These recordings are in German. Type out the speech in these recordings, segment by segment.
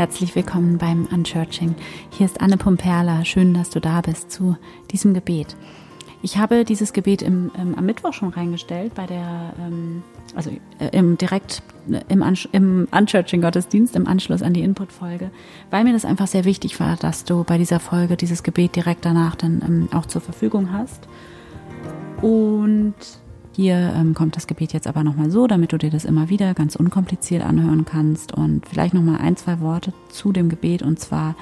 herzlich willkommen beim Unchurching. Hier ist Anne Pumperla. Schön, dass du da bist zu diesem Gebet. Ich habe dieses Gebet im, ähm, am Mittwoch schon reingestellt, bei der, ähm, also äh, im direkt äh, im, im Unchurching-Gottesdienst, im Anschluss an die Input-Folge, weil mir das einfach sehr wichtig war, dass du bei dieser Folge dieses Gebet direkt danach dann ähm, auch zur Verfügung hast. Und hier ähm, kommt das Gebet jetzt aber nochmal so, damit du dir das immer wieder ganz unkompliziert anhören kannst und vielleicht nochmal ein, zwei Worte zu dem Gebet. Und zwar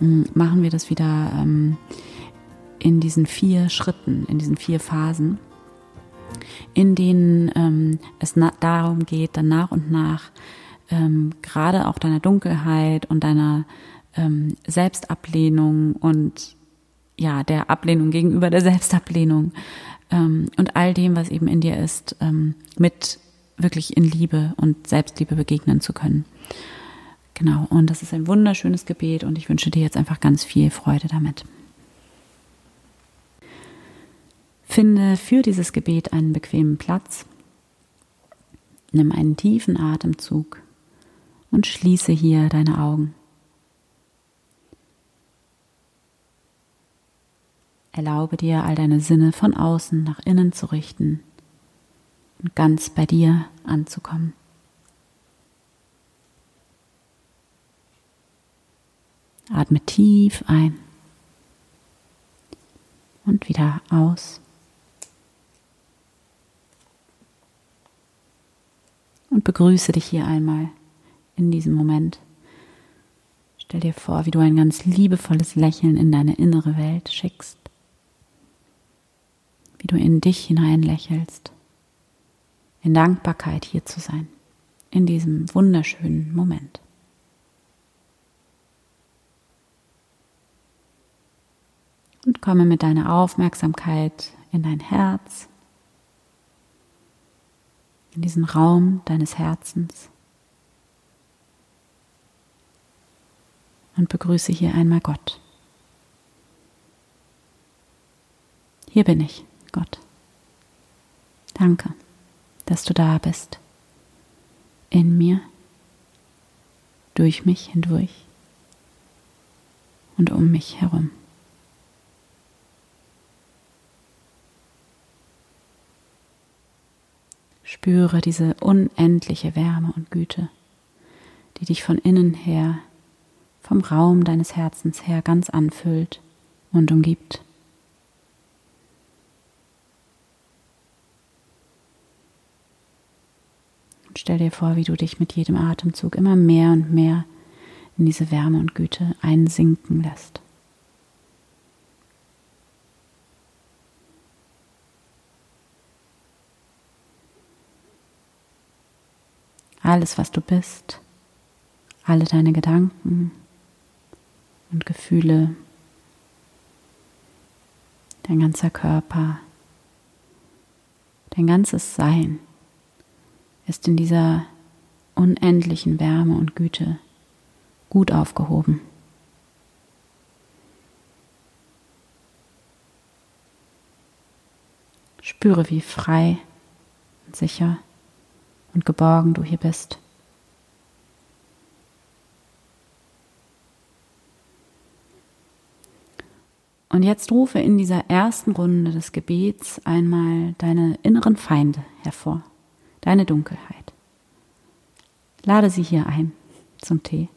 ähm, machen wir das wieder ähm, in diesen vier Schritten, in diesen vier Phasen, in denen ähm, es darum geht, dann nach und nach ähm, gerade auch deiner Dunkelheit und deiner ähm, Selbstablehnung und ja, der Ablehnung gegenüber der Selbstablehnung ähm, und all dem, was eben in dir ist, ähm, mit wirklich in Liebe und Selbstliebe begegnen zu können. Genau, und das ist ein wunderschönes Gebet und ich wünsche dir jetzt einfach ganz viel Freude damit. Finde für dieses Gebet einen bequemen Platz. Nimm einen tiefen Atemzug und schließe hier deine Augen. Erlaube dir, all deine Sinne von außen nach innen zu richten und ganz bei dir anzukommen. Atme tief ein und wieder aus. Und begrüße dich hier einmal in diesem Moment. Stell dir vor, wie du ein ganz liebevolles Lächeln in deine innere Welt schickst wie du in dich hinein lächelst, in Dankbarkeit hier zu sein, in diesem wunderschönen Moment. Und komme mit deiner Aufmerksamkeit in dein Herz, in diesen Raum deines Herzens und begrüße hier einmal Gott. Hier bin ich. Danke, dass du da bist. In mir, durch mich hindurch und um mich herum. Spüre diese unendliche Wärme und Güte, die dich von innen her, vom Raum deines Herzens her ganz anfüllt und umgibt. Stell dir vor, wie du dich mit jedem Atemzug immer mehr und mehr in diese Wärme und Güte einsinken lässt. Alles, was du bist, alle deine Gedanken und Gefühle, dein ganzer Körper, dein ganzes Sein ist in dieser unendlichen Wärme und Güte gut aufgehoben. Spüre, wie frei und sicher und geborgen du hier bist. Und jetzt rufe in dieser ersten Runde des Gebets einmal deine inneren Feinde hervor deine Dunkelheit. Lade sie hier ein zum Tee.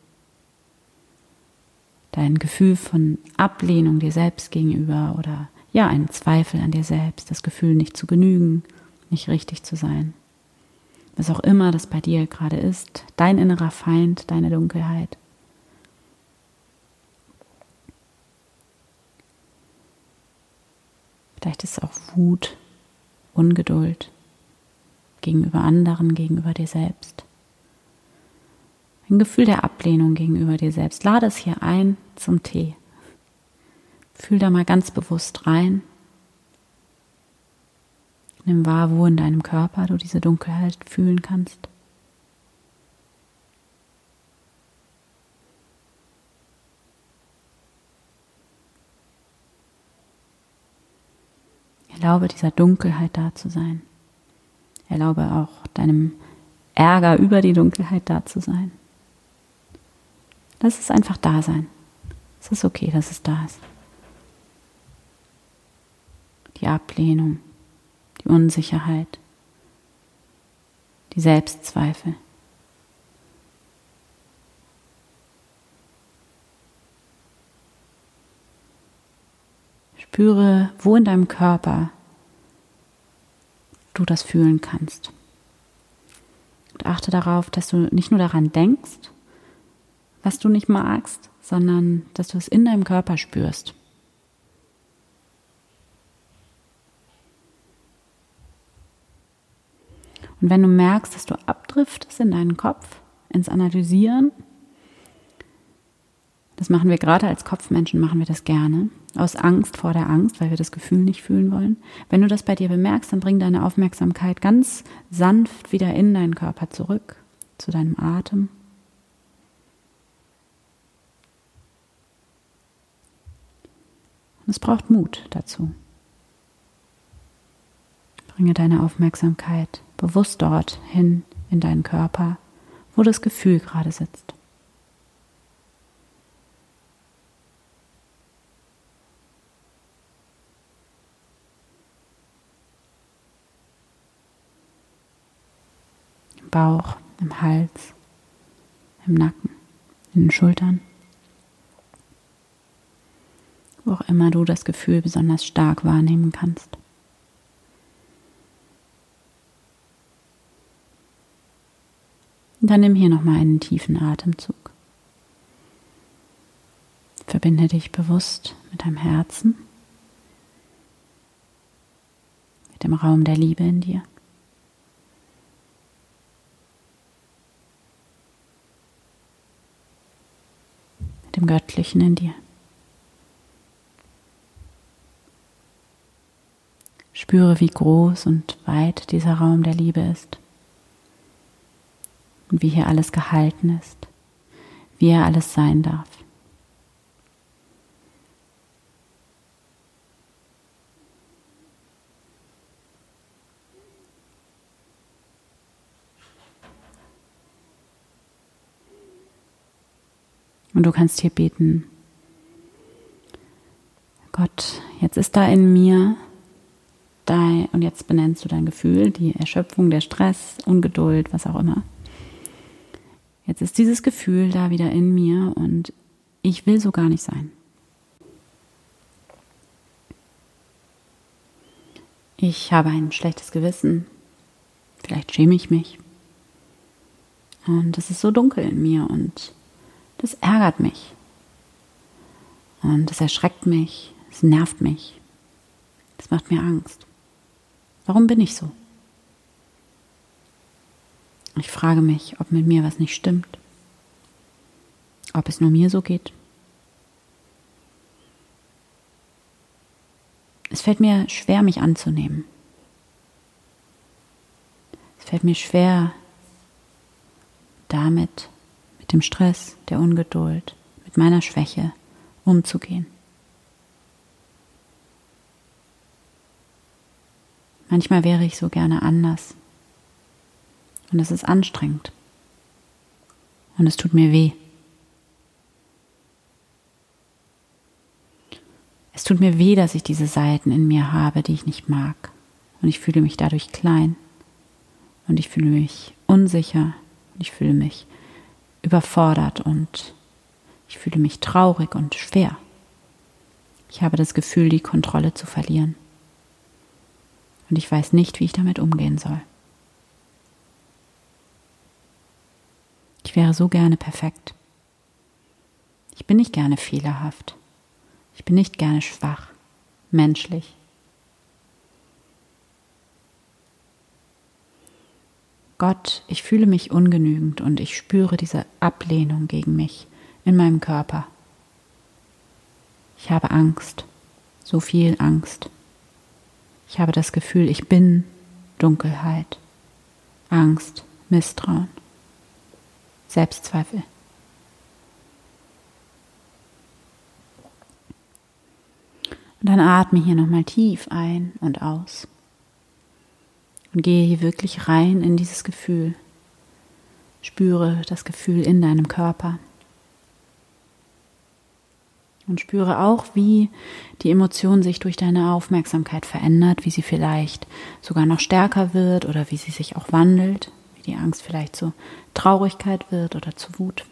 Dein Gefühl von Ablehnung dir selbst gegenüber oder ja, ein Zweifel an dir selbst, das Gefühl nicht zu genügen, nicht richtig zu sein. Was auch immer das bei dir gerade ist, dein innerer Feind, deine Dunkelheit. Vielleicht ist es auch Wut, Ungeduld, gegenüber anderen, gegenüber dir selbst. Ein Gefühl der Ablehnung gegenüber dir selbst. Lade es hier ein zum Tee. Fühl da mal ganz bewusst rein. Nimm wahr, wo in deinem Körper du diese Dunkelheit fühlen kannst. Erlaube dieser Dunkelheit da zu sein. Erlaube auch deinem Ärger über die Dunkelheit da zu sein. Lass es einfach da sein. Es ist okay, dass es da ist. Die Ablehnung, die Unsicherheit, die Selbstzweifel. Spüre, wo in deinem Körper du das fühlen kannst. Und achte darauf, dass du nicht nur daran denkst, was du nicht magst, sondern dass du es in deinem Körper spürst. Und wenn du merkst, dass du abdriftest in deinen Kopf, ins Analysieren, das machen wir gerade als Kopfmenschen, machen wir das gerne, aus Angst vor der Angst, weil wir das Gefühl nicht fühlen wollen. Wenn du das bei dir bemerkst, dann bring deine Aufmerksamkeit ganz sanft wieder in deinen Körper zurück, zu deinem Atem. Und es braucht Mut dazu. Bringe deine Aufmerksamkeit bewusst dorthin in deinen Körper, wo das Gefühl gerade sitzt. Bauch, im Hals, im Nacken, in den Schultern. Wo auch immer du das Gefühl besonders stark wahrnehmen kannst. Und dann nimm hier nochmal einen tiefen Atemzug. Verbinde dich bewusst mit deinem Herzen, mit dem Raum der Liebe in dir. Mit dem Göttlichen in dir. Spüre, wie groß und weit dieser Raum der Liebe ist und wie hier alles gehalten ist, wie er alles sein darf. Und du kannst hier beten, Gott, jetzt ist da in mir dein, und jetzt benennst du dein Gefühl, die Erschöpfung, der Stress, Ungeduld, was auch immer. Jetzt ist dieses Gefühl da wieder in mir und ich will so gar nicht sein. Ich habe ein schlechtes Gewissen. Vielleicht schäme ich mich. Und es ist so dunkel in mir und das ärgert mich. Und das erschreckt mich, es nervt mich. Das macht mir Angst. Warum bin ich so? Ich frage mich, ob mit mir was nicht stimmt. Ob es nur mir so geht. Es fällt mir schwer, mich anzunehmen. Es fällt mir schwer, damit, mit dem Stress, der Ungeduld, mit meiner Schwäche umzugehen. Manchmal wäre ich so gerne anders. Und es ist anstrengend. Und es tut mir weh. Es tut mir weh, dass ich diese Seiten in mir habe, die ich nicht mag. Und ich fühle mich dadurch klein. Und ich fühle mich unsicher. Und ich fühle mich überfordert. Und ich fühle mich traurig und schwer. Ich habe das Gefühl, die Kontrolle zu verlieren. Und ich weiß nicht, wie ich damit umgehen soll. Ich wäre so gerne perfekt. Ich bin nicht gerne fehlerhaft. Ich bin nicht gerne schwach, menschlich. Gott, ich fühle mich ungenügend und ich spüre diese Ablehnung gegen mich in meinem Körper. Ich habe Angst, so viel Angst. Ich habe das Gefühl, ich bin Dunkelheit, Angst, Misstrauen. Selbstzweifel. Und dann atme hier nochmal tief ein und aus. Und gehe hier wirklich rein in dieses Gefühl. Spüre das Gefühl in deinem Körper. Und spüre auch, wie die Emotion sich durch deine Aufmerksamkeit verändert, wie sie vielleicht sogar noch stärker wird oder wie sie sich auch wandelt, wie die Angst vielleicht zur Traurigkeit wird oder zur Wut.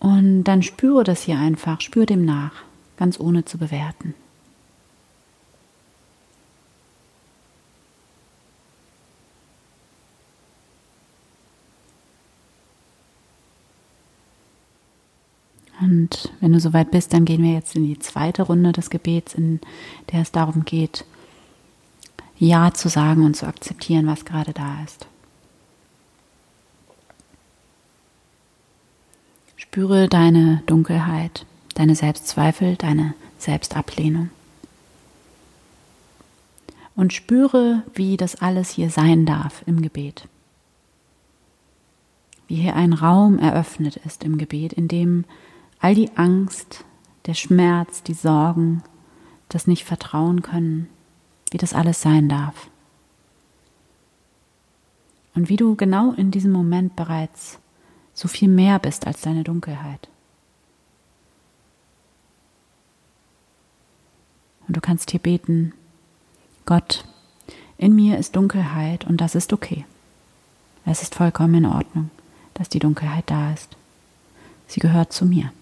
Und dann spüre das hier einfach, spüre dem nach, ganz ohne zu bewerten. Und wenn du soweit bist, dann gehen wir jetzt in die zweite Runde des Gebets, in der es darum geht, Ja zu sagen und zu akzeptieren, was gerade da ist. Spüre deine Dunkelheit, deine Selbstzweifel, deine Selbstablehnung. Und spüre, wie das alles hier sein darf im Gebet. Wie hier ein Raum eröffnet ist im Gebet, in dem all die Angst, der Schmerz, die Sorgen, das nicht vertrauen können, wie das alles sein darf. Und wie du genau in diesem Moment bereits so viel mehr bist als deine Dunkelheit. Und du kannst hier beten, Gott, in mir ist Dunkelheit und das ist okay. Es ist vollkommen in Ordnung, dass die Dunkelheit da ist. Sie gehört zu mir.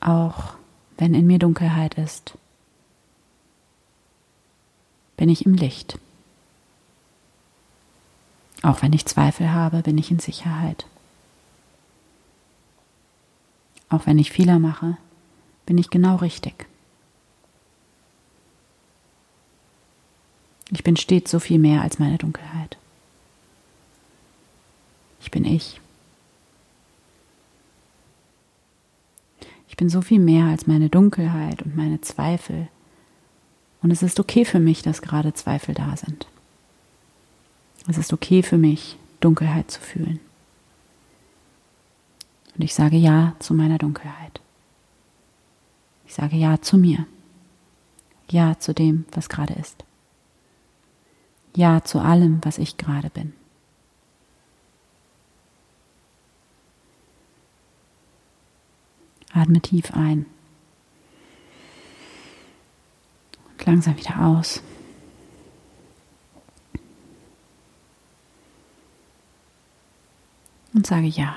Auch wenn in mir Dunkelheit ist, bin ich im Licht. Auch wenn ich Zweifel habe, bin ich in Sicherheit. Auch wenn ich Fehler mache, bin ich genau richtig. Ich bin stets so viel mehr als meine Dunkelheit. Ich bin ich. Bin so viel mehr als meine Dunkelheit und meine Zweifel. Und es ist okay für mich, dass gerade Zweifel da sind. Es ist okay für mich, Dunkelheit zu fühlen. Und ich sage Ja zu meiner Dunkelheit. Ich sage Ja zu mir. Ja zu dem, was gerade ist. Ja zu allem, was ich gerade bin. Atme tief ein. Und langsam wieder aus. und sage ja.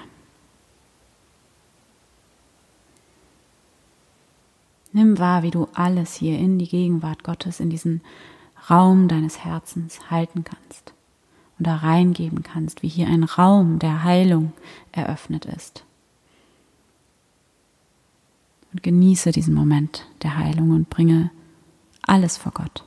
Nimm wahr, wie du alles hier in die Gegenwart Gottes, in diesen Raum deines Herzens halten kannst und da reingeben kannst, wie hier ein Raum der Heilung eröffnet ist. Und genieße diesen Moment der Heilung und bringe alles vor Gott.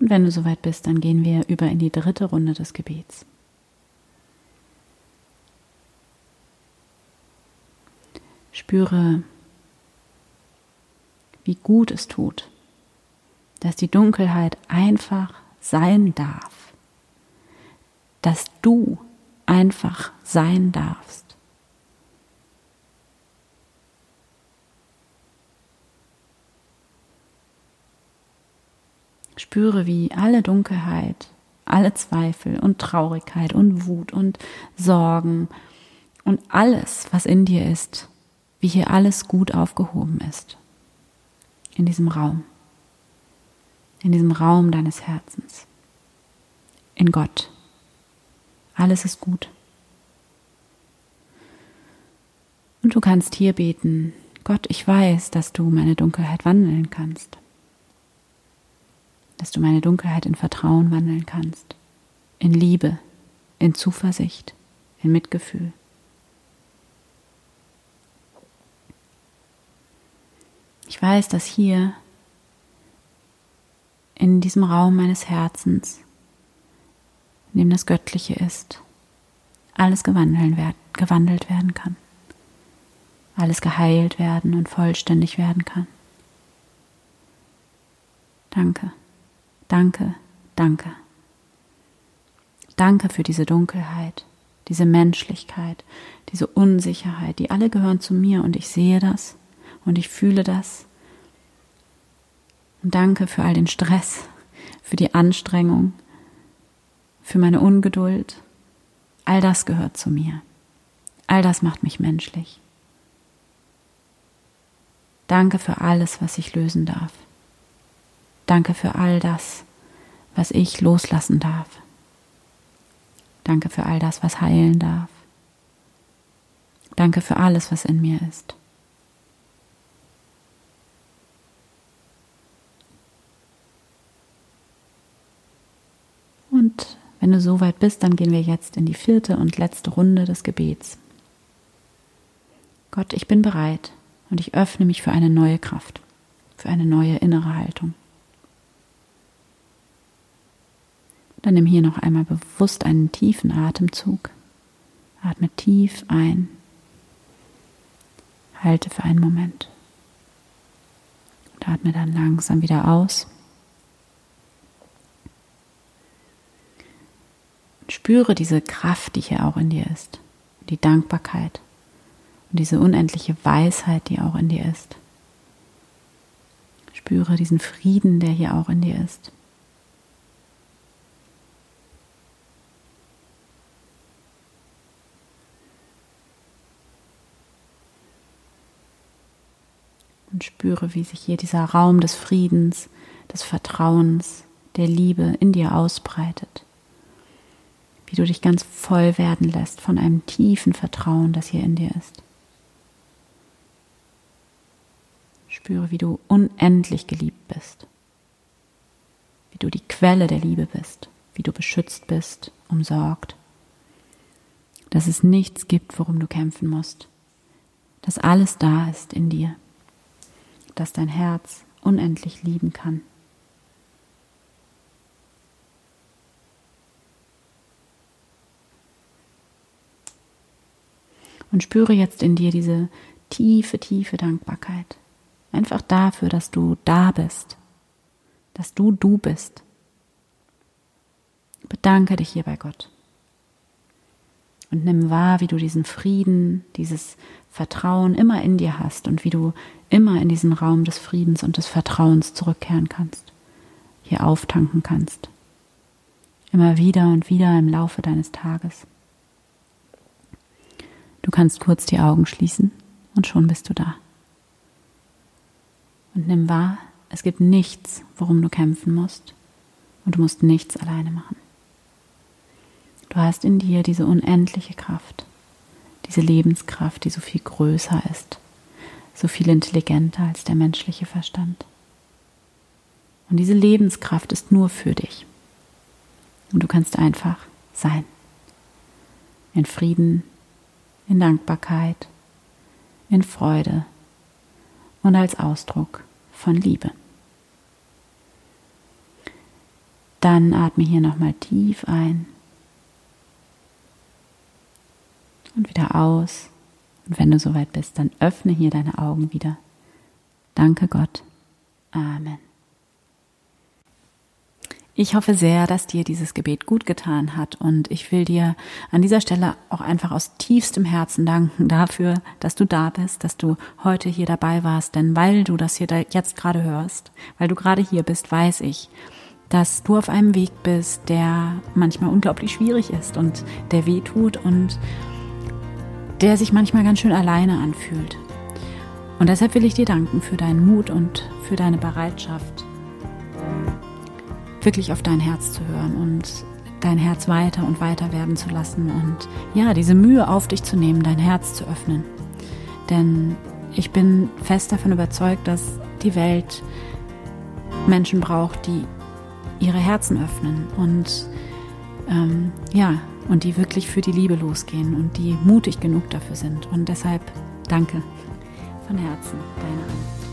Und wenn du soweit bist, dann gehen wir über in die dritte Runde des Gebets. Spüre, wie gut es tut, dass die Dunkelheit einfach sein darf, dass du einfach sein darfst. Spüre, wie alle Dunkelheit, alle Zweifel und Traurigkeit und Wut und Sorgen und alles, was in dir ist, wie hier alles gut aufgehoben ist. In diesem Raum. In diesem Raum deines Herzens. In Gott. Alles ist gut. Und du kannst hier beten, Gott, ich weiß, dass du meine Dunkelheit wandeln kannst dass du meine Dunkelheit in Vertrauen wandeln kannst, in Liebe, in Zuversicht, in Mitgefühl. Ich weiß, dass hier in diesem Raum meines Herzens, in dem das Göttliche ist, alles gewandelt werden kann, alles geheilt werden und vollständig werden kann. Danke. Danke, danke. Danke für diese Dunkelheit, diese Menschlichkeit, diese Unsicherheit, die alle gehören zu mir und ich sehe das und ich fühle das. Und danke für all den Stress, für die Anstrengung, für meine Ungeduld. All das gehört zu mir. All das macht mich menschlich. Danke für alles, was ich lösen darf. Danke für all das, was ich loslassen darf. Danke für all das, was heilen darf. Danke für alles, was in mir ist. Und wenn du soweit bist, dann gehen wir jetzt in die vierte und letzte Runde des Gebets. Gott, ich bin bereit und ich öffne mich für eine neue Kraft, für eine neue innere Haltung. Dann nimm hier noch einmal bewusst einen tiefen Atemzug. Atme tief ein. Halte für einen Moment. Und atme dann langsam wieder aus. Spüre diese Kraft, die hier auch in dir ist. Die Dankbarkeit und diese unendliche Weisheit, die auch in dir ist. Spüre diesen Frieden, der hier auch in dir ist. Und spüre, wie sich hier dieser Raum des Friedens, des Vertrauens, der Liebe in dir ausbreitet wie du dich ganz voll werden lässt von einem tiefen Vertrauen, das hier in dir ist. Spüre, wie du unendlich geliebt bist, wie du die Quelle der Liebe bist, wie du beschützt bist, umsorgt, dass es nichts gibt, worum du kämpfen musst, dass alles da ist in dir, dass dein Herz unendlich lieben kann. Und spüre jetzt in dir diese tiefe, tiefe Dankbarkeit. Einfach dafür, dass du da bist, dass du du bist. Bedanke dich hier bei Gott. Und nimm wahr, wie du diesen Frieden, dieses Vertrauen immer in dir hast und wie du immer in diesen Raum des Friedens und des Vertrauens zurückkehren kannst, hier auftanken kannst. Immer wieder und wieder im Laufe deines Tages. Du kannst kurz die Augen schließen und schon bist du da. Und nimm wahr, es gibt nichts, worum du kämpfen musst und du musst nichts alleine machen. Du hast in dir diese unendliche Kraft, diese Lebenskraft, die so viel größer ist, so viel intelligenter als der menschliche Verstand. Und diese Lebenskraft ist nur für dich. Und du kannst einfach sein. In Frieden, in Dankbarkeit, in Freude und als Ausdruck von Liebe. Dann atme hier nochmal tief ein und wieder aus. Und wenn du soweit bist, dann öffne hier deine Augen wieder. Danke Gott. Amen. Ich hoffe sehr, dass dir dieses Gebet gut getan hat und ich will dir an dieser Stelle auch einfach aus tiefstem Herzen danken dafür, dass du da bist, dass du heute hier dabei warst, denn weil du das hier jetzt gerade hörst, weil du gerade hier bist, weiß ich, dass du auf einem Weg bist, der manchmal unglaublich schwierig ist und der weh tut und der sich manchmal ganz schön alleine anfühlt. Und deshalb will ich dir danken für deinen Mut und für deine Bereitschaft, wirklich auf dein Herz zu hören und dein Herz weiter und weiter werden zu lassen und ja, diese Mühe auf dich zu nehmen, dein Herz zu öffnen. Denn ich bin fest davon überzeugt, dass die Welt Menschen braucht, die ihre Herzen öffnen und ähm, ja, und die wirklich für die Liebe losgehen und die mutig genug dafür sind. Und deshalb danke von Herzen, deine Anne.